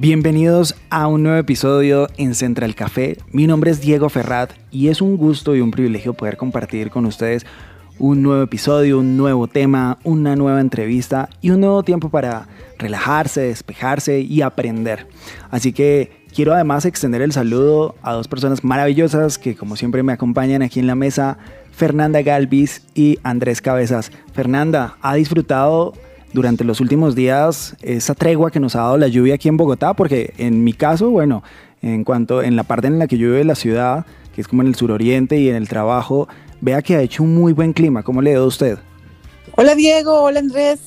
Bienvenidos a un nuevo episodio en Central Café. Mi nombre es Diego Ferrat y es un gusto y un privilegio poder compartir con ustedes un nuevo episodio, un nuevo tema, una nueva entrevista y un nuevo tiempo para relajarse, despejarse y aprender. Así que quiero además extender el saludo a dos personas maravillosas que como siempre me acompañan aquí en la mesa. Fernanda Galvis y Andrés Cabezas. Fernanda, ¿ha disfrutado durante los últimos días esa tregua que nos ha dado la lluvia aquí en Bogotá? Porque en mi caso, bueno, en cuanto en la parte en la que llueve la ciudad, que es como en el suroriente y en el trabajo, vea que ha hecho un muy buen clima. ¿Cómo le dio a usted? Hola Diego, hola Andrés.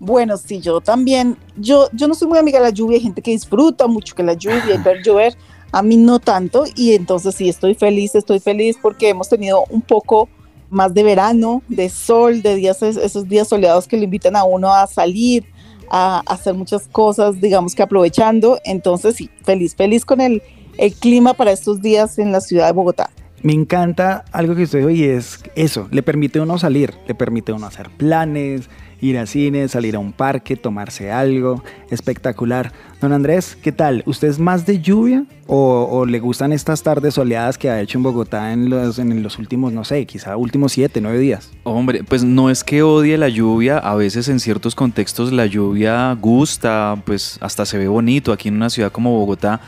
Bueno, sí, yo también. Yo, yo no soy muy amiga de la lluvia, hay gente que disfruta mucho que la lluvia y ver llover a mí no tanto y entonces sí estoy feliz, estoy feliz porque hemos tenido un poco más de verano, de sol, de días, esos días soleados que le invitan a uno a salir, a, hacer muchas cosas, digamos que aprovechando. Entonces sí, feliz, feliz con el, clima para estos días en la ciudad de Bogotá. Me encanta algo que usted y es eso, le permite a uno salir, le permite a uno hacer planes, ir a cine, salir a un parque, tomarse algo, espectacular. Don Andrés, ¿qué tal? ¿Usted es más de lluvia o, le gustan estas tardes soleadas que ha hecho en Bogotá en los, en los últimos, no sé, quizá últimos siete, nueve días? Hombre, pues no es que odie la lluvia, a veces en ciertos contextos la lluvia gusta, pues hasta se ve bonito aquí en una ciudad como Bogotá,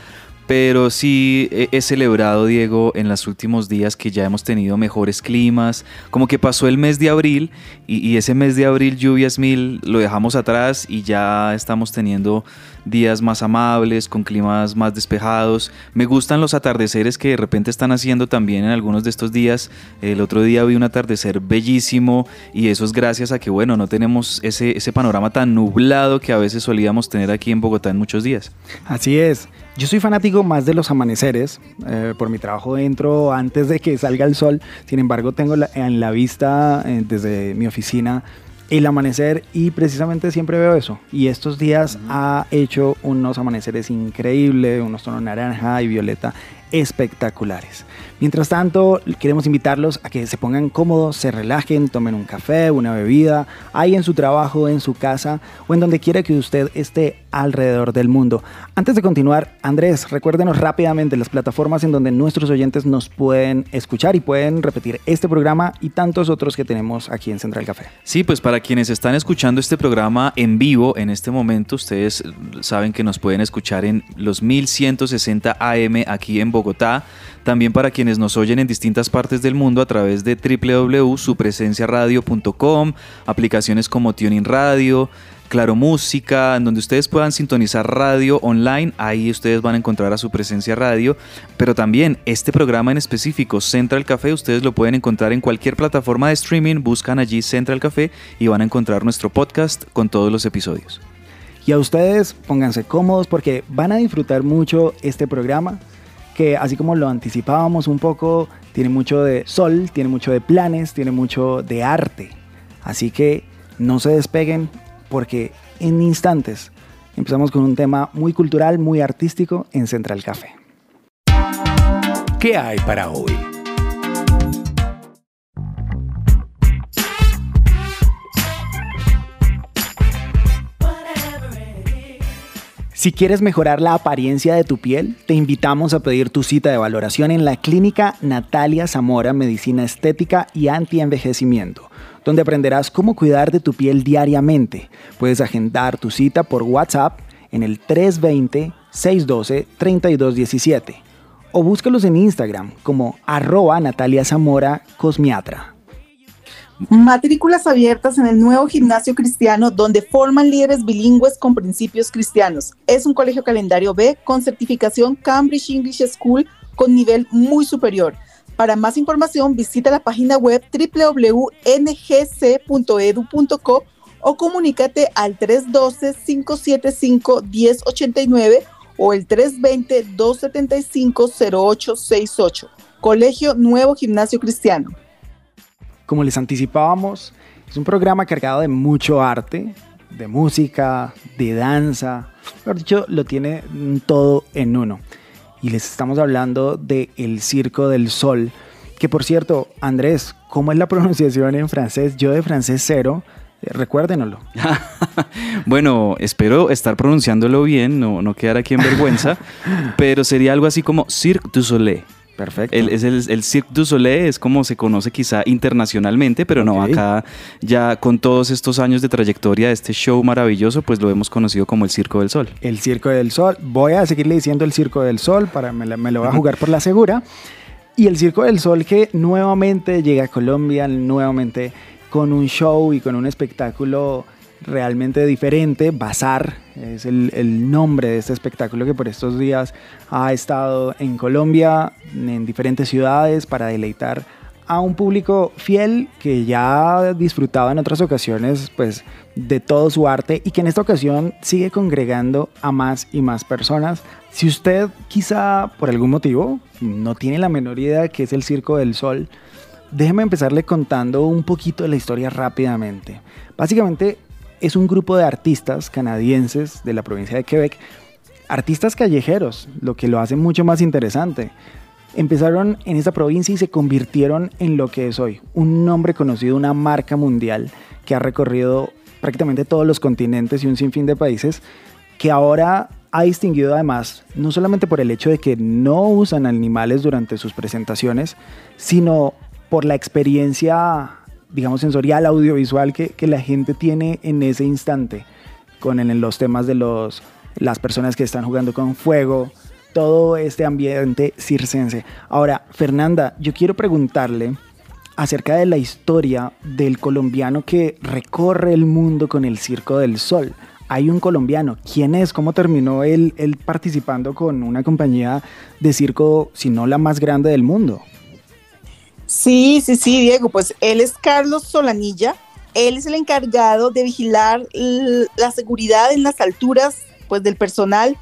pero sí he, celebrado, Diego, en los últimos días que ya hemos tenido mejores climas. Como que pasó el mes de abril y, ese mes de abril, lluvias mil, lo dejamos atrás y ya estamos teniendo días más amables, con climas más despejados. Me gustan los atardeceres que de repente están haciendo también en algunos de estos días. El otro día vi un atardecer bellísimo y eso es gracias a que, bueno, no tenemos ese, ese panorama tan nublado que a veces solíamos tener aquí en Bogotá en muchos días. Así es. Yo soy fanático más de los amaneceres. Eh, por mi trabajo entro antes de que salga el sol. Sin embargo, tengo en la vista eh, desde mi oficina el amanecer y precisamente siempre veo eso. Y estos días ha hecho unos amaneceres increíbles, unos tonos naranja y violeta espectaculares. Mientras tanto, queremos invitarlos a que se pongan cómodos, se relajen, tomen un café, una bebida, ahí en su trabajo, en su casa o en donde quiera que usted esté alrededor del mundo. Antes de continuar, Andrés, recuérdenos rápidamente las plataformas en donde nuestros oyentes nos pueden escuchar y pueden repetir este programa y tantos otros que tenemos aquí en Central Café. Sí, pues para quienes están escuchando este programa en vivo en este momento, ustedes saben que nos pueden escuchar en los 1160 AM aquí en Bogotá también para quienes nos oyen en distintas partes del mundo a través de www.supresenciaradio.com, aplicaciones como Tuning Radio, Claro Música, en donde ustedes puedan sintonizar radio online, ahí ustedes van a encontrar a su presencia radio, pero también este programa en específico, Central Café, ustedes lo pueden encontrar en cualquier plataforma de streaming, buscan allí Central Café y van a encontrar nuestro podcast con todos los episodios. Y a ustedes pónganse cómodos porque van a disfrutar mucho este programa que así como lo anticipábamos un poco, tiene mucho de sol, tiene mucho de planes, tiene mucho de arte. Así que no se despeguen porque en instantes empezamos con un tema muy cultural, muy artístico en Central Café. ¿Qué hay para hoy? Si quieres mejorar la apariencia de tu piel, te invitamos a pedir tu cita de valoración en la clínica Natalia Zamora Medicina Estética y Anti-Envejecimiento, donde aprenderás cómo cuidar de tu piel diariamente. Puedes agendar tu cita por WhatsApp en el 320-612-3217 o búscalos en Instagram como arroba Natalia Zamora Cosmiatra. Matrículas abiertas en el nuevo gimnasio cristiano donde forman líderes bilingües con principios cristianos. Es un colegio calendario B con certificación Cambridge English School con nivel muy superior. Para más información visita la página web www.ngc.edu.co o comunícate al 312-575-1089 o el 320-275-0868. Colegio Nuevo Gimnasio Cristiano. Como les anticipábamos, es un programa cargado de mucho arte, de música, de danza. Mejor dicho, lo tiene todo en uno. Y les estamos hablando de El Circo del Sol. Que por cierto, Andrés, ¿cómo es la pronunciación en francés? Yo de francés cero, eh, recuérdenoslo. bueno, espero estar pronunciándolo bien, no, no quedar aquí en vergüenza, pero sería algo así como Cirque du Soleil. Perfecto. El, es el, el Cirque du Soleil es como se conoce quizá internacionalmente, pero no, Ok. acá ya con todos estos años de trayectoria de este show maravilloso, pues lo hemos conocido como el Circo del Sol. El Circo del Sol. Voy a seguirle diciendo el Circo del Sol, para me lo voy a jugar por la segura. Y el Circo del Sol que nuevamente llega a Colombia, nuevamente con un show y con un espectáculo realmente diferente. Bazar es el, el nombre de este espectáculo que por estos días ha estado en Colombia, en diferentes ciudades, para deleitar a un público fiel que ya disfrutaba en otras ocasiones pues de todo su arte y que en esta ocasión sigue congregando a más y más personas. Si usted quizá por algún motivo no tiene la menor idea de qué es el Circo del Sol, déjeme empezarle contando un poquito de la historia rápidamente. Básicamente es un grupo de artistas canadienses de la provincia de Quebec, artistas callejeros, lo que lo hace mucho más interesante. Empezaron en esta provincia y se convirtieron en lo que es hoy, un nombre conocido, una marca mundial que ha recorrido prácticamente todos los continentes y un sinfín de países, que ahora ha distinguido además, no solamente por el hecho de que no usan animales durante sus presentaciones, sino por la experiencia, digamos, sensorial, audiovisual que, que la gente tiene en ese instante, con el- los temas de los, las personas que están jugando con fuego, todo este ambiente circense. Ahora, Fernanda, yo quiero preguntarle acerca de la historia del colombiano que recorre el mundo con el Circo del Sol. Hay un colombiano. ¿Quién es? ¿Cómo terminó él, él participando con una compañía de circo, si no la más grande del mundo? Sí, sí, sí, Diego, pues él es Carlos Solanilla. Él es el encargado de vigilar la seguridad en las alturas pues, del personal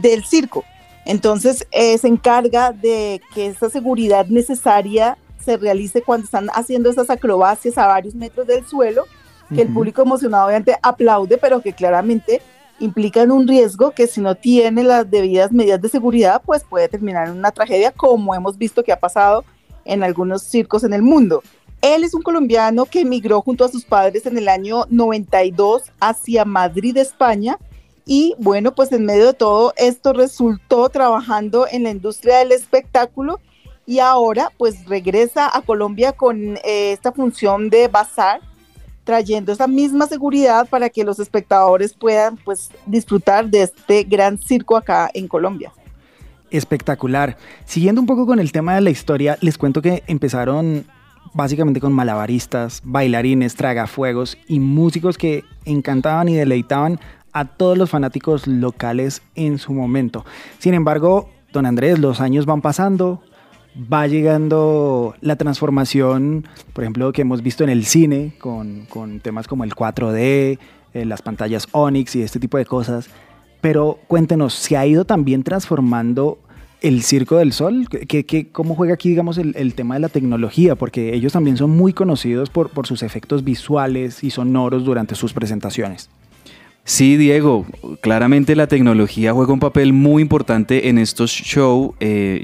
del circo. Entonces, eh, se encarga de que esa seguridad necesaria se realice cuando están haciendo esas acrobacias a varios metros del suelo, que el público emocionado obviamente aplaude, pero que claramente implican un riesgo que si no tiene las debidas medidas de seguridad, pues puede terminar en una tragedia, como hemos visto que ha pasado en algunos circos en el mundo. Él es un colombiano que emigró junto a sus padres en el año 92 hacia Madrid, España. Y bueno, pues en medio de todo esto resultó trabajando en la industria del espectáculo y ahora pues regresa a Colombia con eh, esta función de bazar, trayendo esa misma seguridad para que los espectadores puedan pues disfrutar de este gran circo acá en Colombia. Espectacular. Siguiendo un poco con el tema de la historia, les cuento que empezaron básicamente con malabaristas, bailarines, tragafuegos y músicos que encantaban y deleitaban a todos los fanáticos locales en su momento. Sin embargo, don Andrés, los años van pasando, va llegando la transformación, por ejemplo, que hemos visto en el cine, con, con temas como el 4D, eh, las pantallas Onyx y este tipo de cosas. Pero cuéntenos, ¿se ha ido también transformando el Circo del Sol? ¿Qué, cómo juega aquí, digamos, el, tema de la tecnología? Porque ellos también son muy conocidos por, sus efectos visuales y sonoros durante sus presentaciones. Sí, Diego, claramente la tecnología juega un papel muy importante en estos shows.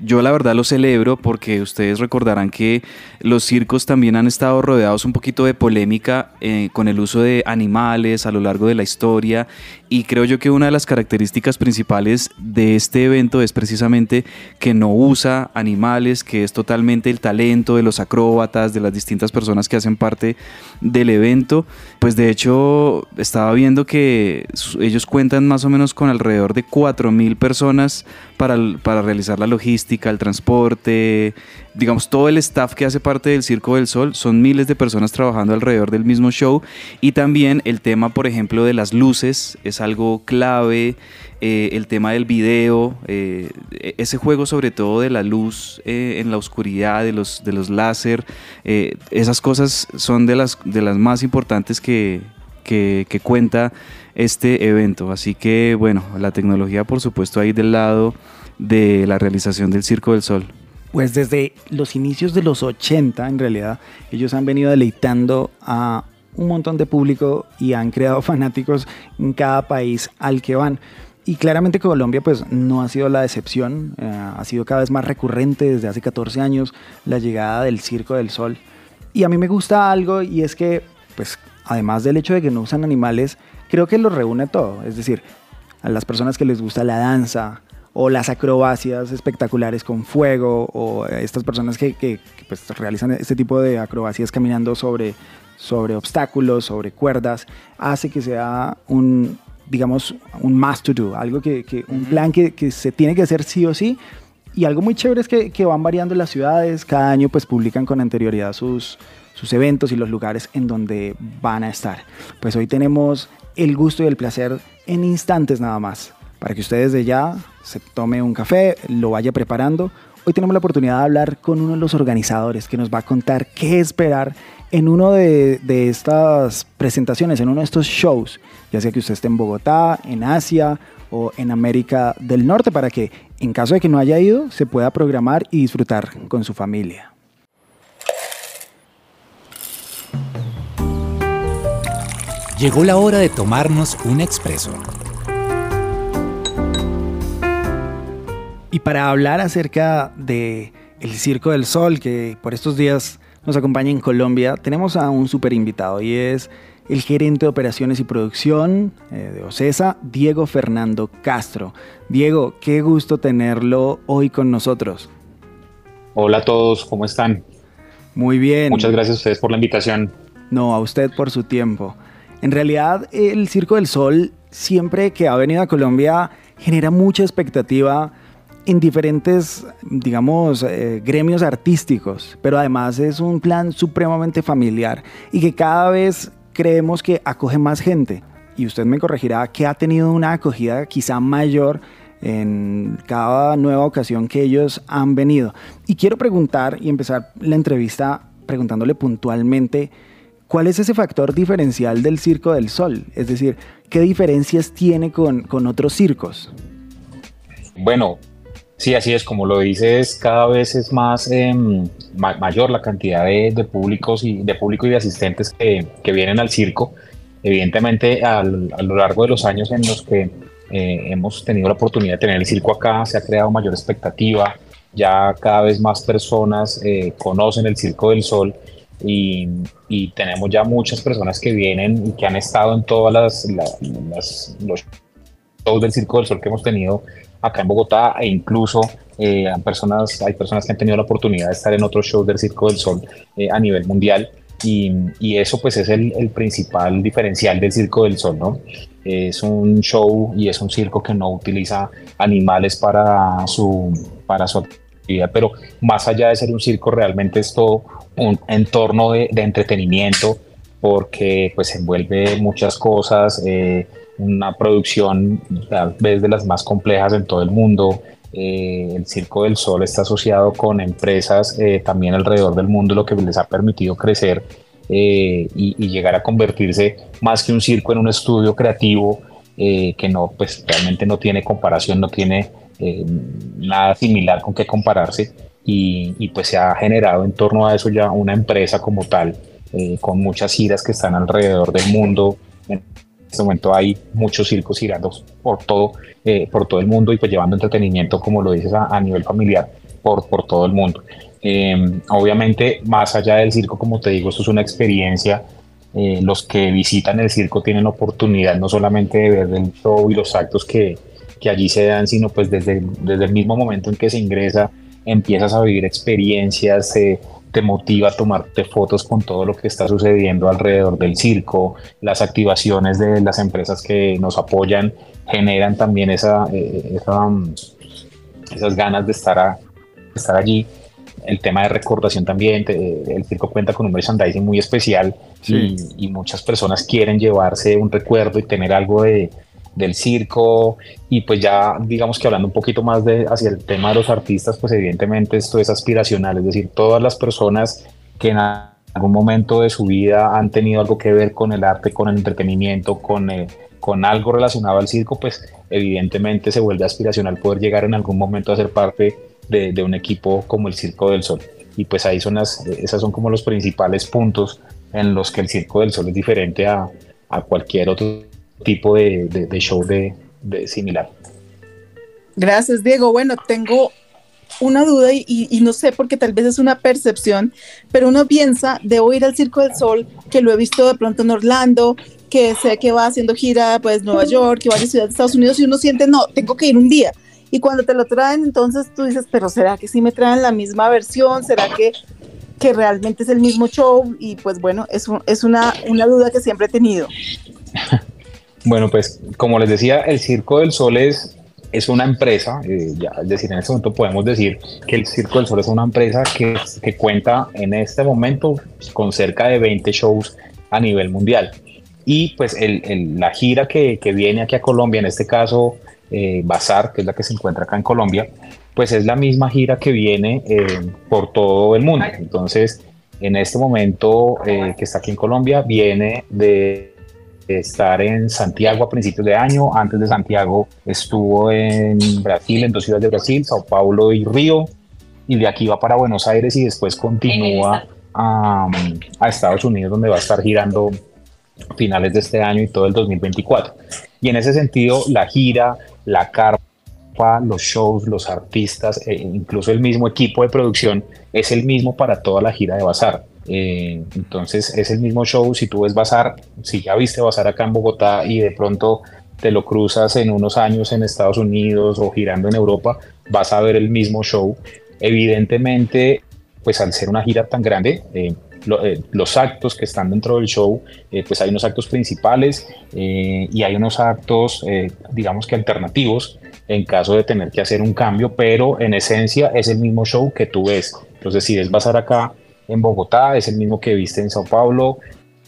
yo la verdad lo celebro porque ustedes recordarán que los circos también han estado rodeados un poquito de polémica eh, con el uso de animales a lo largo de la historia y creo yo que una de las características principales de este evento es precisamente que no usa animales, que es totalmente el talento de los acróbatas, de las distintas personas que hacen parte del evento. Pues de hecho estaba viendo que ellos cuentan más o menos con alrededor de 4.000 personas para, para realizar la logística, el transporte, digamos todo el staff que hace parte del Circo del Sol, son miles de personas trabajando alrededor del mismo show y también el tema, por ejemplo, de las luces es algo clave, eh, el tema del video, eh, ese juego sobre todo de la luz eh, en la oscuridad, de los, de los láser, eh, esas cosas son de las, de las más importantes que, que, que cuenta este evento. Así que bueno, la tecnología por supuesto ahí del lado de la realización del Circo del Sol. Pues desde los inicios de los 80, en realidad, ellos han venido deleitando a un montón de público y han creado fanáticos en cada país al que van. Y claramente Colombia pues no ha sido la excepción, eh, ha sido cada vez más recurrente desde hace 14 años la llegada del Circo del Sol. Y a mí me gusta algo y es que pues además del hecho de que no usan animales, creo que lo reúne todo. Es decir, a las personas que les gusta la danza, o las acrobacias espectaculares con fuego, o estas personas que, que, pues, realizan este tipo de acrobacias caminando sobre, sobre obstáculos, sobre cuerdas, hace que sea un, digamos, un must to do, algo que, que un plan que, que, se tiene que hacer sí o sí. Y algo muy chévere es que, que van variando las ciudades, cada año pues publican con anterioridad sus, sus eventos y los lugares en donde van a estar. Pues hoy tenemos el gusto y el placer en instantes nada más para que ustedes de ya se tome un café, lo vaya preparando. Hoy tenemos la oportunidad de hablar con uno de los organizadores que nos va a contar qué esperar en uno de, de, estas presentaciones, en uno de estos shows, ya sea que usted esté en Bogotá, en Asia o en América del Norte, para que en caso de que no haya ido, se pueda programar y disfrutar con su familia. Llegó la hora de tomarnos un expreso Y para hablar acerca de el Circo del Sol, que por estos días nos acompaña en Colombia, tenemos a un super invitado y es el gerente de operaciones y producción eh, de OCESA, Diego Fernando Castro. Diego, qué gusto tenerlo hoy con nosotros. Hola a todos, ¿cómo están? Muy bien. Muchas gracias a ustedes por la invitación. No, a usted por su tiempo. En realidad, el Circo del Sol, siempre que ha venido a Colombia, genera mucha expectativa en diferentes, digamos, eh, gremios artísticos, pero además es un plan supremamente familiar y que cada vez creemos que acoge más gente. Y usted me corregirá que ha tenido una acogida quizá mayor en cada nueva ocasión que ellos han venido. Y quiero preguntar y empezar la entrevista preguntándole puntualmente, ¿cuál es ese factor diferencial del Circo del Sol? Es decir, ¿qué diferencias tiene con, con otros circos? Bueno, Sí, así es, como lo dices, cada vez es más eh, ma mayor la cantidad de, de, públicos y de público y de asistentes que, que vienen al circo. Evidentemente, al, a lo largo de los años en los que eh, hemos tenido la oportunidad de tener el circo acá, se ha creado mayor expectativa. Ya cada vez más personas eh, conocen el Circo del Sol y, y, tenemos ya muchas personas que vienen y que han estado en todas las, las, las los shows del Circo del Sol que hemos tenido acá en Bogotá e incluso eh, personas, hay personas que han tenido la oportunidad de estar en otros shows del Circo del Sol eh, a nivel mundial y, y, eso pues es el, el, principal diferencial del Circo del Sol, ¿no? Es un show y es un circo que no utiliza animales para su, para su actividad, pero más allá de ser un circo realmente es todo un entorno de, de entretenimiento porque pues envuelve muchas cosas, eh, una producción tal vez de las más complejas en todo el mundo. Eh, el Circo del Sol está asociado con empresas eh, también alrededor del mundo, lo que les ha permitido crecer eh, y, llegar a convertirse más que un circo en un estudio creativo que no, pues realmente no tiene comparación, no tiene nada similar con qué compararse y, pues se ha generado en torno a eso ya una empresa como tal, con muchas giras que están alrededor del mundo este momento hay muchos circos girando por todo, eh, por todo el mundo y pues llevando entretenimiento, como lo dices, a, nivel familiar por, por todo el mundo. Eh, obviamente, más allá del circo, como te digo, esto es una experiencia. Eh, los que visitan el circo tienen oportunidad no solamente de ver el show y los actos que, que allí se dan, sino pues desde, desde el mismo momento en que se ingresa, empiezas a vivir experiencias, eh, te motiva a tomarte fotos con todo lo que está sucediendo alrededor del circo, las activaciones de las empresas que nos apoyan generan también esa, eh, esa esas ganas de estar, a, estar allí. El tema de recordación también, te, el circo cuenta con un merchandising muy especial sí. y, y muchas personas quieren llevarse un recuerdo y tener algo de, del circo y pues ya digamos que hablando un poquito más de hacia el tema de los artistas pues evidentemente esto es aspiracional es decir todas las personas que en algún momento de su vida han tenido algo que ver con el arte, con el entretenimiento, con, con algo relacionado al circo, pues evidentemente se vuelve aspiracional poder llegar en algún momento a ser parte de, de un equipo como el Circo del Sol. Y pues ahí son las, esas son como los principales puntos en los que el Circo del Sol es diferente a, a cualquier otro tipo de, de, de show de, de similar. Gracias, Diego. Bueno, tengo una duda y, y, no sé porque tal vez es una percepción, pero uno piensa, debo ir al Circo del Sol, que lo he visto de pronto en Orlando, que sé que va haciendo gira pues Nueva York, que varias ciudades de Estados Unidos y uno siente, no, tengo que ir un día. Y cuando te lo traen, entonces tú dices, pero ¿será que sí me traen la misma versión? ¿Será que, que realmente es el mismo show? Y pues bueno, es, un, es una, una duda que siempre he tenido. Bueno, pues como les decía, el Circo del Sol es, es una empresa, eh, ya, es decir, en este momento podemos decir que el Circo del Sol es una empresa que, que cuenta en este momento con cerca de 20 shows a nivel mundial. Y pues el, la gira que, que, viene aquí a Colombia, en este caso eh, Bazar, que es la que se encuentra acá en Colombia, pues es la misma gira que viene eh, por todo el mundo. Entonces, en este momento eh, que está aquí en Colombia, viene de estar en Santiago a principios de año. Antes de Santiago estuvo en Brasil, en dos ciudades de Brasil, Sao Paulo y Río. Y de aquí va para Buenos Aires y después continúa a, a Estados Unidos, donde va a estar girando finales de este año y todo el 2024. Y en ese sentido, la gira, la carpa, los shows, los artistas, e incluso el mismo equipo de producción es el mismo para toda la gira de Bazar. Eh, entonces es el mismo show. Si tú ves Bazar, si ya viste Bazar acá en Bogotá y de pronto te lo cruzas en unos años en Estados Unidos o girando en Europa, vas a ver el mismo show. Evidentemente, pues al ser una gira tan grande, eh, eh, los actos que están dentro del show, eh, pues hay unos actos principales y hay unos actos, digamos que alternativos en caso de tener que hacer un cambio, pero en esencia es el mismo show que tú ves. Entonces, si ves pasar acá en Bogotá, es el mismo que viste en Sao Paulo,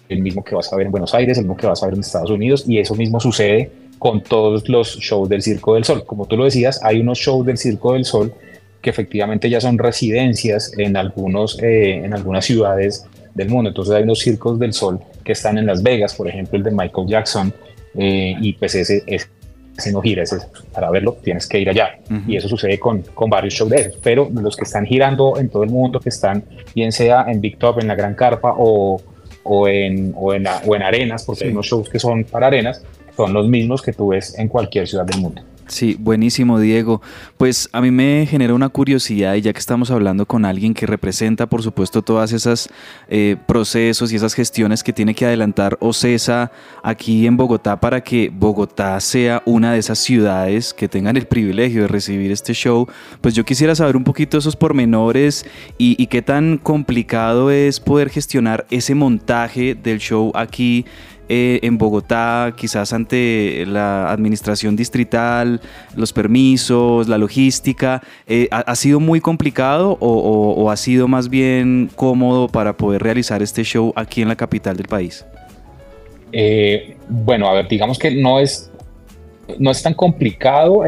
el mismo que vas a ver en Buenos Aires, el mismo que vas a ver en Estados Unidos, y eso mismo sucede con todos los shows del Circo del Sol. Como tú lo decías, hay unos shows del Circo del Sol que efectivamente ya son residencias en, algunos, eh, en algunas ciudades del mundo. Entonces hay unos circos del sol que están en Las Vegas, por ejemplo el de Michael Jackson, eh, y pues ese, ese, ese, no gira, ese, para verlo tienes que ir allá. Uh -huh. Y eso sucede con, con varios shows de esos. Pero los que están girando en todo el mundo, que están bien sea en Big Top, en la Gran Carpa o, o, en, o, en, o en arenas, porque sí. hay unos shows que son para arenas, son los mismos que tú ves en cualquier ciudad del mundo. Sí, buenísimo, Diego. Pues a mí me genera una curiosidad, y ya que estamos hablando con alguien que representa, por supuesto, todas esas eh, procesos y esas gestiones que tiene que adelantar OCESA aquí en Bogotá para que Bogotá sea una de esas ciudades que tengan el privilegio de recibir este show, pues yo quisiera saber un poquito esos pormenores y, y qué tan complicado es poder gestionar ese montaje del show aquí eh, en Bogotá, quizás ante la administración distrital, los permisos, la logística, eh, ¿ha, ¿ha, sido muy complicado o, ha sido más bien cómodo para poder realizar este show aquí en la capital del país? Eh, bueno, a ver, digamos que no es, no es tan complicado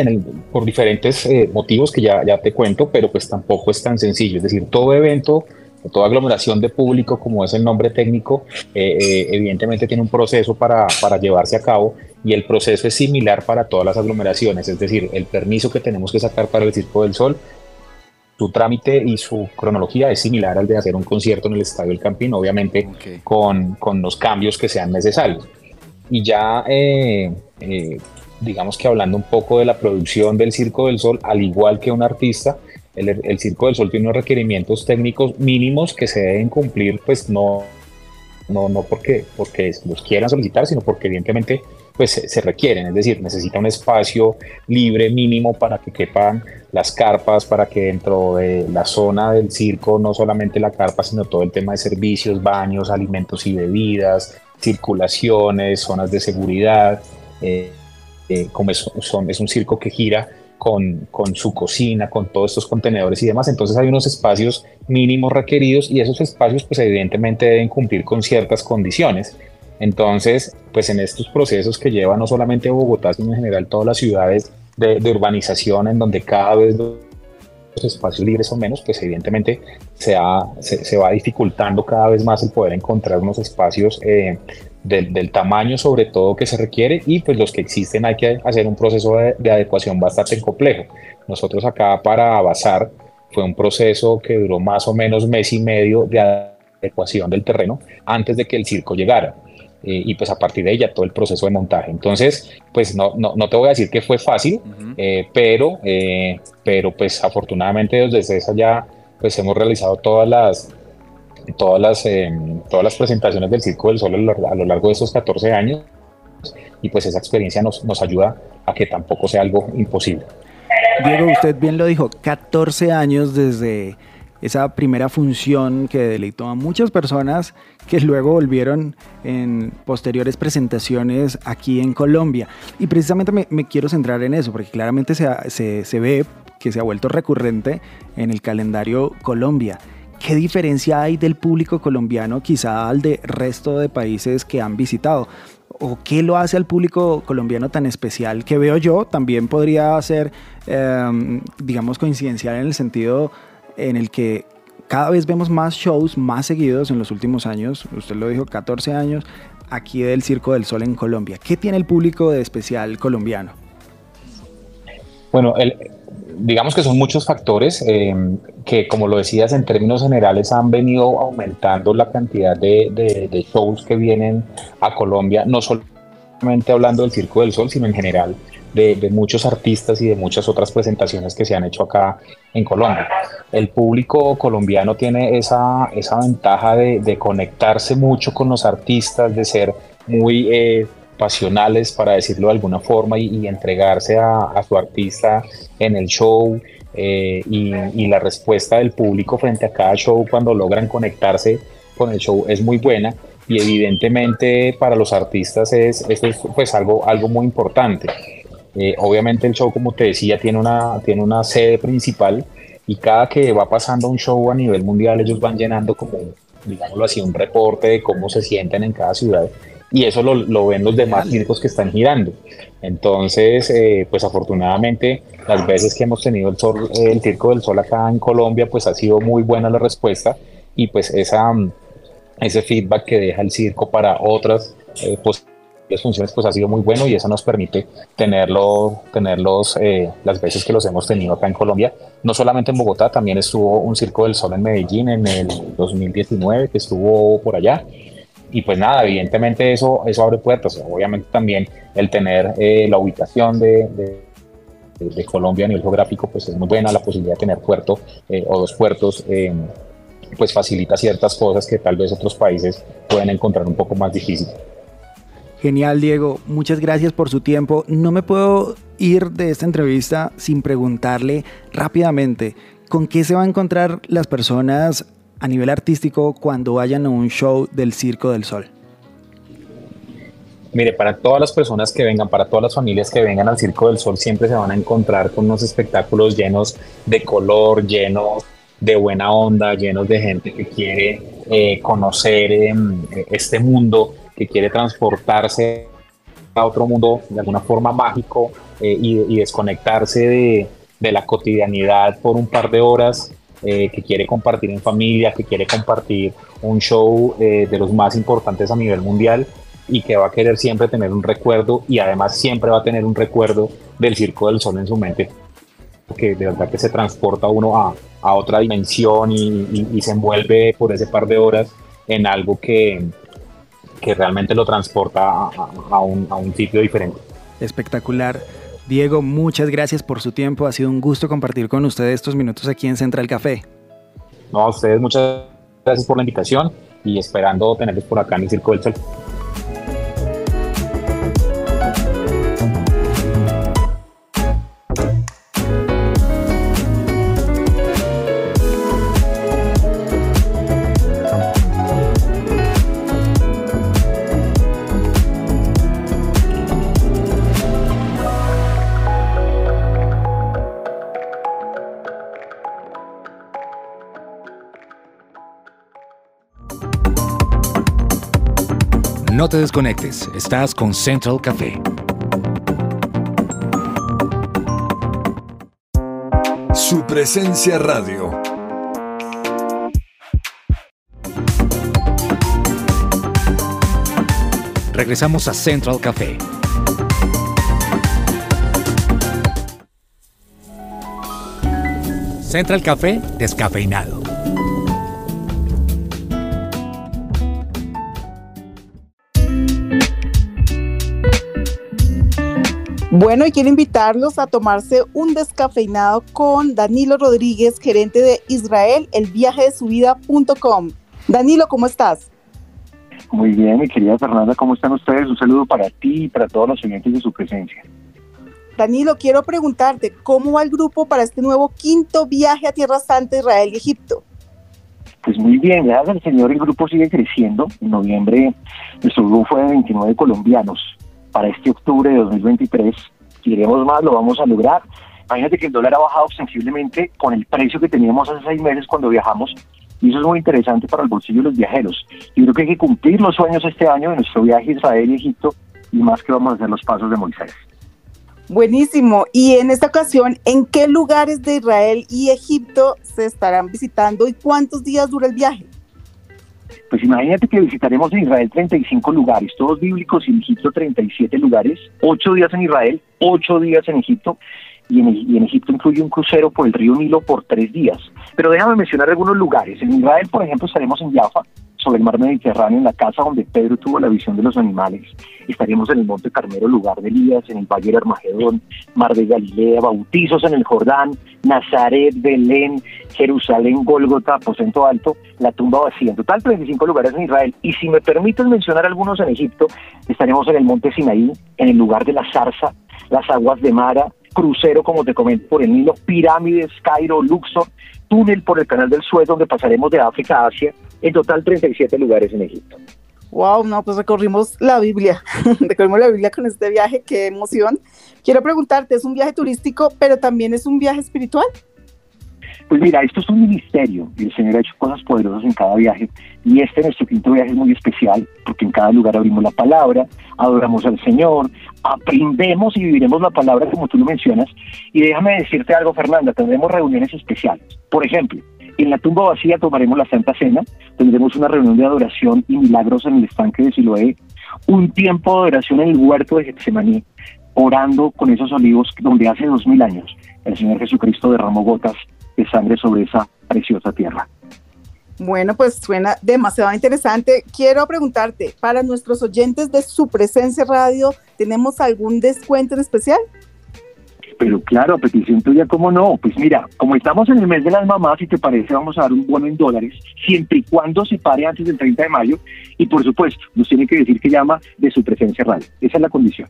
por diferentes motivos que ya, ya te cuento, pero pues tampoco es tan sencillo. Es decir, todo evento toda aglomeración de público, como es el nombre técnico, eh, eh, evidentemente tiene un proceso para, para, llevarse a cabo y el proceso es similar para todas las aglomeraciones, es decir, el permiso que tenemos que sacar para el Circo del Sol, su trámite y su cronología es similar al de hacer un concierto en el Estadio del Campín, obviamente okay. con, con, los cambios que sean necesarios. Y ya, eh, digamos que hablando un poco de la producción del Circo del Sol, al igual que un artista, el, el, Circo del Sol tiene unos requerimientos técnicos mínimos que se deben cumplir, pues no, no, no porque, porque los quieran solicitar, sino porque evidentemente pues, se, se, requieren, es decir, necesita un espacio libre mínimo para que quepan las carpas, para que dentro de la zona del circo, no solamente la carpa, sino todo el tema de servicios, baños, alimentos y bebidas, circulaciones, zonas de seguridad, eh, eh, como es, son, es un circo que gira con, con, su cocina, con todos estos contenedores y demás. Entonces hay unos espacios mínimos requeridos y esos espacios pues evidentemente deben cumplir con ciertas condiciones. Entonces, pues en estos procesos que lleva no solamente Bogotá, sino en general todas las ciudades de, urbanización en donde cada vez los espacios libres son menos, pues evidentemente se, se, va dificultando cada vez más el poder encontrar unos espacios eh, del, tamaño sobre todo que se requiere y pues los que existen hay que hacer un proceso de, adecuación bastante complejo. Nosotros acá para Bazar fue un proceso que duró más o menos mes y medio de adecuación del terreno antes de que el circo llegara. Eh, y pues a partir de ella todo el proceso de montaje. Entonces, pues no, no, no te voy a decir que fue fácil, eh, pero, eh, pero pues afortunadamente desde esa ya pues hemos realizado todas las todas las, todas las presentaciones del Circo del Sol a lo largo de esos 14 años y pues esa experiencia nos, nos ayuda a que tampoco sea algo imposible. Diego, usted bien lo dijo, 14 años desde esa primera función que deleitó a muchas personas que luego volvieron en posteriores presentaciones aquí en Colombia. Y precisamente me, quiero centrar en eso, porque claramente se, se ve que se ha vuelto recurrente en el calendario Colombia. ¿Qué diferencia hay del público colombiano quizá al de resto de países que han visitado? ¿O qué lo hace al público colombiano tan especial que veo yo? También podría ser, em, digamos, coincidencial en el sentido en el que cada vez vemos más shows más seguidos en los últimos años, usted lo dijo, 14 años, aquí del Circo del Sol en Colombia. ¿Qué tiene el público de especial colombiano? Bueno, digamos que son muchos factores eh, que, como lo decías, en términos generales han venido aumentando la cantidad de, de shows que vienen a Colombia, no solamente hablando del Circo del Sol, sino en general de, muchos artistas y de muchas otras presentaciones que se han hecho acá en Colombia. El público colombiano tiene esa, esa ventaja de, conectarse mucho con los artistas, de ser muy eh, pasionales, para decirlo de alguna forma, y, entregarse a, su artista en el show. Eh, y, la respuesta del público frente a cada show cuando logran conectarse con el show es muy buena y evidentemente para los artistas es, es pues algo, algo muy importante. Eh, obviamente el show, como te decía, tiene una, tiene una sede principal y cada que va pasando un show a nivel mundial, ellos van llenando como, digámoslo así, un reporte de cómo se sienten en cada ciudad y eso lo, lo ven los demás circos que están girando. Entonces, eh, pues afortunadamente, las veces que hemos tenido el, sol, el Circo del Sol acá en Colombia, pues ha sido muy buena la respuesta y pues esa, ese feedback que deja el circo para otras eh, las funciones pues ha sido muy bueno y eso nos permite tenerlo, tenerlos eh, las veces que los hemos tenido acá en Colombia. No solamente en Bogotá, también estuvo un Circo del Sol en Medellín en el 2019 que estuvo por allá. Y pues nada, evidentemente eso, eso abre puertas. Obviamente también el tener eh, la ubicación de, Colombia a nivel geográfico pues es muy buena. La posibilidad de tener puerto eh, o dos puertos pues facilita ciertas cosas que tal vez otros países pueden encontrar un poco más difíciles. Genial, Diego. Muchas gracias por su tiempo. No me puedo ir de esta entrevista sin preguntarle rápidamente, ¿con qué se van a encontrar las personas a nivel artístico cuando vayan a un show del Circo del Sol? Mire, para todas las personas que vengan, para todas las familias que vengan al Circo del Sol, siempre se van a encontrar con unos espectáculos llenos de color, llenos de buena onda, llenos de gente que quiere eh, conocer em, este mundo que quiere transportarse a otro mundo de alguna forma mágico eh, y, desconectarse de, de, la cotidianidad por un par de horas, eh, que quiere compartir en familia, que quiere compartir un show eh, de los más importantes a nivel mundial y que va a querer siempre tener un recuerdo y además siempre va a tener un recuerdo del Circo del Sol en su mente, porque de verdad que se transporta uno a, a otra dimensión y, y se envuelve por ese par de horas en algo que, que realmente lo transporta a, un, a un sitio diferente. Espectacular. Diego, muchas gracias por su tiempo. Ha sido un gusto compartir con ustedes estos minutos aquí en Central Café. No, a ustedes muchas gracias por la invitación y esperando tenerlos por acá en el Circo del Sol. No te desconectes, estás con Central Café. Su presencia radio. Regresamos a Central Café. Central Café descafeinado. Bueno, y quiero invitarlos a tomarse un descafeinado con Danilo Rodríguez, gerente de Israel, el viaje de su vida.com. Danilo, ¿cómo estás? Muy bien, mi querida Fernanda, ¿cómo están ustedes? Un saludo para ti y para todos los oyentes de su presencia. Danilo, quiero preguntarte, ¿cómo va el grupo para este nuevo quinto viaje a Tierra Santa, Israel y Egipto? Pues muy bien, gracias al Señor, el grupo sigue creciendo. En noviembre nuestro grupo fue de 29 colombianos. Para este octubre de 2023, si queremos más, lo vamos a lograr. Imagínate que el dólar ha bajado sensiblemente con el precio que teníamos hace seis meses cuando viajamos y eso es muy interesante para el bolsillo de los viajeros. Yo creo que hay que cumplir los sueños este año de nuestro viaje a Israel y Egipto y más que vamos a hacer los pasos de Moisés. Buenísimo. Y en esta ocasión, ¿en qué lugares de Israel y Egipto se estarán visitando y cuántos días dura el viaje? Pues imagínate que visitaremos en Israel 35 lugares, todos bíblicos, y en Egipto 37 lugares, 8 días en Israel, 8 días en Egipto, y en, y en Egipto incluye un crucero por el río Nilo por 3 días. Pero déjame mencionar algunos lugares. En Israel, por ejemplo, estaremos en Jaffa, sobre el mar Mediterráneo, en la casa donde Pedro tuvo la visión de los animales. Estaremos en el Monte Carmelo, lugar de Elías, en el Valle de Armagedón, Mar de Galilea, bautizos en el Jordán, Nazaret, Belén, Jerusalén, Gólgota, Aposento Alto, la tumba vacía. En total, 35 lugares en Israel. Y si me permites mencionar algunos en Egipto, estaremos en el Monte Sinaí, en el lugar de la zarza, las aguas de Mara, crucero, como te comento, por el Nilo, pirámides, Cairo, Luxor, túnel por el canal del Suez, donde pasaremos de África a Asia, en total 37 lugares en Egipto. Wow, no, pues recorrimos la Biblia, recorrimos la Biblia con este viaje, qué emoción. Quiero preguntarte, ¿es un viaje turístico, pero también es un viaje espiritual? Pues mira, esto es un ministerio y el Señor ha hecho cosas poderosas en cada viaje y este nuestro quinto viaje es muy especial porque en cada lugar abrimos la palabra, adoramos al Señor, aprendemos y viviremos la palabra como tú lo mencionas y déjame decirte algo Fernanda, tendremos reuniones especiales. Por ejemplo, en la tumba vacía tomaremos la Santa Cena, tendremos una reunión de adoración y milagros en el estanque de Siloé, un tiempo de adoración en el huerto de Getsemaní, orando con esos olivos donde hace dos mil años el Señor Jesucristo derramó gotas de sangre sobre esa preciosa tierra. Bueno, pues suena demasiado interesante. Quiero preguntarte, para nuestros oyentes de su presencia radio, ¿tenemos algún descuento en especial? Pero claro, a petición tuya, ¿cómo no? Pues mira, como estamos en el mes de las mamás, si te parece, vamos a dar un bono en dólares, siempre y cuando se pare antes del 30 de mayo. Y por supuesto, nos tiene que decir que llama de su presencia radio. Esa es la condición.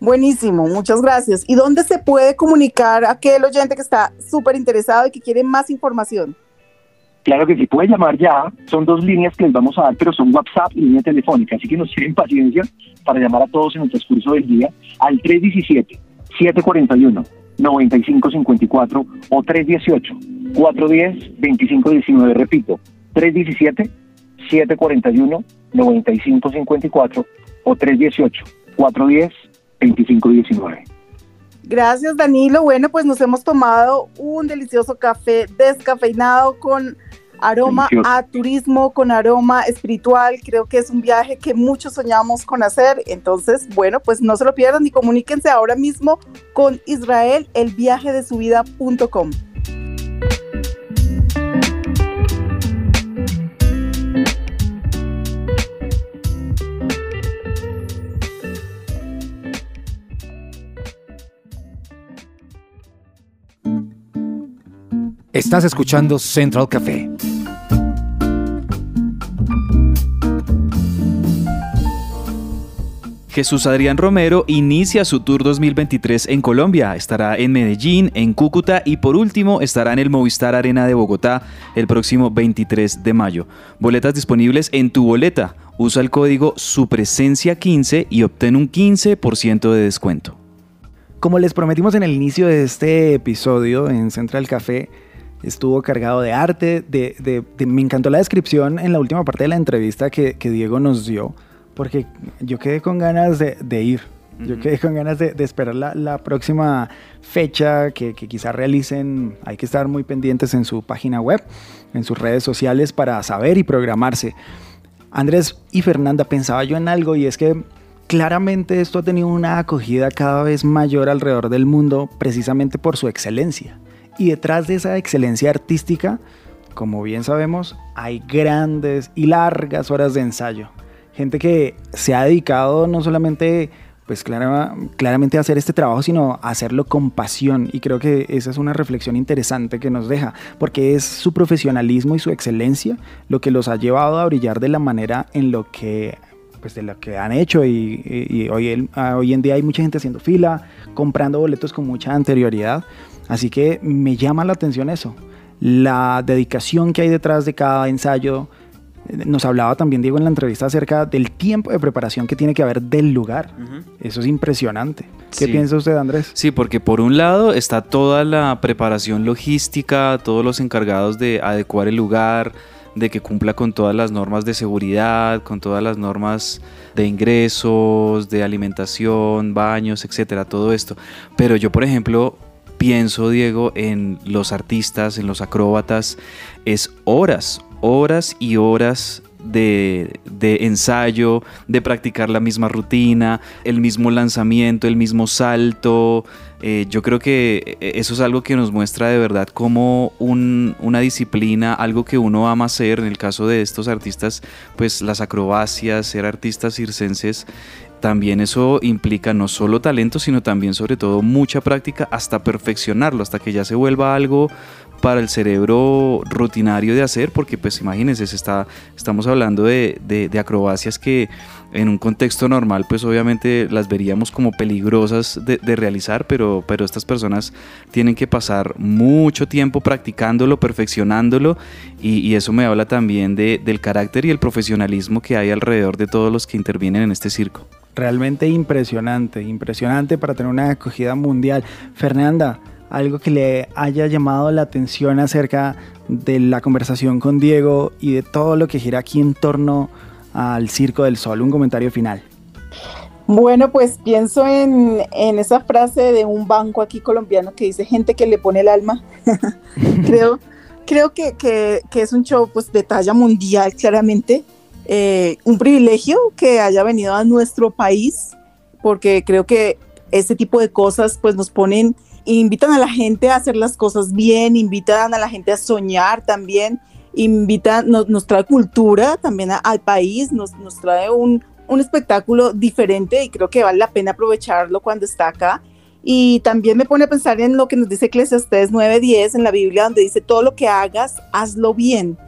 Buenísimo, muchas gracias. ¿Y dónde se puede comunicar aquel oyente que está súper interesado y que quiere más información? Claro que sí, puede llamar ya. Son dos líneas que les vamos a dar, pero son WhatsApp y línea telefónica. Así que nos tienen paciencia para llamar a todos en el transcurso del día al 317-741-9554 o 318-410-2519. Repito, 317-741-9554 o 318-410-2519. Gracias, Danilo. Bueno, pues nos hemos tomado un delicioso café descafeinado con aroma Delicioso. a turismo, con aroma espiritual. Creo que es un viaje que muchos soñamos con hacer. Entonces, bueno, pues no se lo pierdan y comuníquense ahora mismo con Israel, el viaje de su vida.com. Estás escuchando Central Café. Jesús Adrián Romero inicia su Tour 2023 en Colombia. Estará en Medellín, en Cúcuta y por último estará en el Movistar Arena de Bogotá el próximo 23 de mayo. Boletas disponibles en tu boleta. Usa el código SUPRESENCIA15 y obtén un 15% de descuento. Como les prometimos en el inicio de este episodio en Central Café, estuvo cargado de arte, de, me encantó la descripción en la última parte de la entrevista que Diego nos dio, porque yo quedé con ganas de, de ir. Yo quedé con ganas de, de esperar la, la próxima fecha que, que quizá realicen. Hay que estar muy pendientes en su página web, en sus redes sociales para saber y programarse. Andrés y Fernanda, pensaba yo en algo y es que claramente esto ha tenido una acogida cada vez mayor alrededor del mundo precisamente por su excelencia. Y detrás de esa excelencia artística, como bien sabemos, hay grandes y largas horas de ensayo. Gente que se ha dedicado no solamente pues clara- claramente a hacer este trabajo, sino a hacerlo con pasión. Y creo que esa es una reflexión interesante que nos deja, porque es su profesionalismo y su excelencia lo que los ha llevado a brillar de la manera en lo que pues de lo que han hecho y, hoy, ah, hoy en día hay mucha gente haciendo fila, comprando boletos con mucha anterioridad. Así que me llama la atención eso, la dedicación que hay detrás de cada ensayo. Nos hablaba también Diego en la entrevista acerca del tiempo de preparación que tiene que haber del lugar. Eso es impresionante. ¿Qué Sí. piensa usted, Andrés? Sí, porque por un lado está toda la preparación logística, todos los encargados de adecuar el lugar, de que cumpla con todas las normas de seguridad, con todas las normas de ingresos, de alimentación, baños, etcétera, todo esto. Pero yo, por ejemplo, pienso, Diego, en los artistas, en los acróbatas, es horas, horas y horas de, de ensayo, de practicar la misma rutina, el mismo lanzamiento, el mismo salto. Eh, yo creo que eso es algo que nos muestra de verdad como un- una disciplina, algo que uno ama hacer. En el caso de estos artistas, pues las acrobacias, ser artistas circenses, también eso implica no solo talento, sino también sobre todo mucha práctica hasta perfeccionarlo, hasta que ya se vuelva algo para el cerebro rutinario de hacer, porque pues imagínense, se está, estamos hablando de, de- de acrobacias que en un contexto normal pues obviamente las veríamos como peligrosas de, de realizar, pero, pero estas personas tienen que pasar mucho tiempo practicándolo, perfeccionándolo y, y eso me habla también de- del carácter y el profesionalismo que hay alrededor de todos los que intervienen en este circo. Realmente impresionante, impresionante para tener una acogida mundial. Fernanda, algo que le haya llamado la atención acerca de la conversación con Diego y de todo lo que gira aquí en torno al Circo del Sol. Un comentario final. Bueno, pues pienso en, en esa frase de un banco aquí colombiano que dice gente que le pone el alma. creo creo que, que- que es un show pues, de talla mundial, claramente. Eh, un privilegio que haya venido a nuestro país, porque creo que ese tipo de cosas pues nos ponen, invitan a la gente a hacer las cosas bien, invitan a la gente a soñar también, invitan, nos, nos trae cultura también a- al país, nos, nos trae un, un espectáculo diferente y creo que vale la pena aprovecharlo cuando está acá. Y también me pone a pensar en lo que nos dice Eclesiastés 9:10 en la Biblia, donde dice, todo lo que hagas, hazlo bien.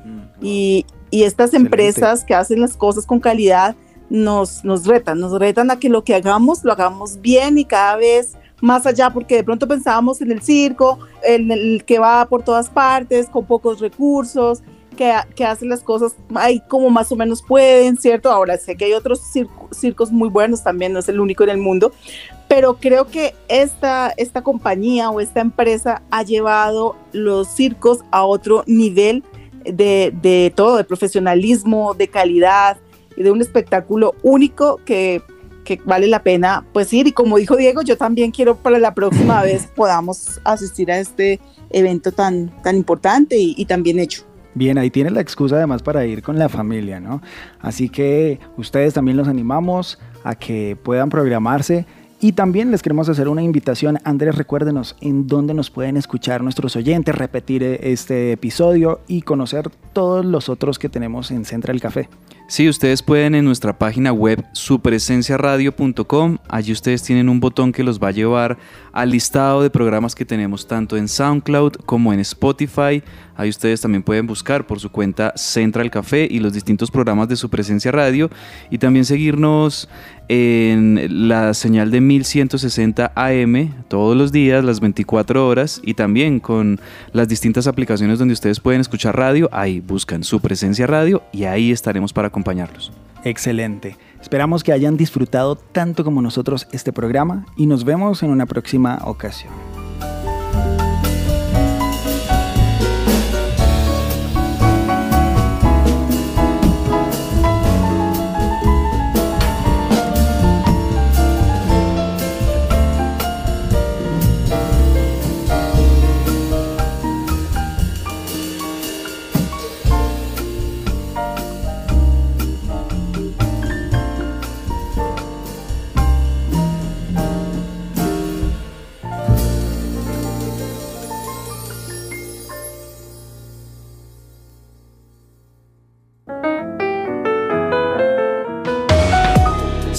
Y, y estas Excelente. empresas que hacen las cosas con calidad nos, nos retan, nos retan a que lo que hagamos lo hagamos bien y cada vez más allá, porque de pronto pensábamos en el circo, en el que va por todas partes, con pocos recursos, que, que hace las cosas ahí como más o menos pueden, ¿cierto? Ahora sé que hay otros circo- circos muy buenos también, no es el único en el mundo, pero creo que esta, esta compañía o esta empresa ha llevado los circos a otro nivel de, de todo, de profesionalismo, de calidad y de un espectáculo único que, que vale la pena pues ir. Y como dijo Diego, yo también quiero para la próxima vez podamos asistir a este evento tan, tan importante y, y tan bien hecho. Bien, ahí tiene la excusa además para ir con la familia, ¿no? Así que ustedes también los animamos a que puedan programarse y también les queremos hacer una invitación. Andrés, recuérdenos en dónde nos pueden escuchar nuestros oyentes, repetir eh, este episodio y conocer todos los otros que tenemos en Central Café. Sí, ustedes pueden en nuestra página web superesenciaradio.com, allí ustedes tienen un botón que los va a llevar al listado de programas que tenemos tanto en SoundCloud como en Spotify. Ahí ustedes también pueden buscar por su cuenta Central Café y los distintos programas de su presencia radio y también seguirnos en la señal de 1160 AM todos los días, las 24 horas y también con las distintas aplicaciones donde ustedes pueden escuchar radio. Ahí buscan su presencia radio y ahí estaremos para acompañarlos. Excelente. Esperamos que hayan disfrutado tanto como nosotros este programa y nos vemos en una próxima ocasión.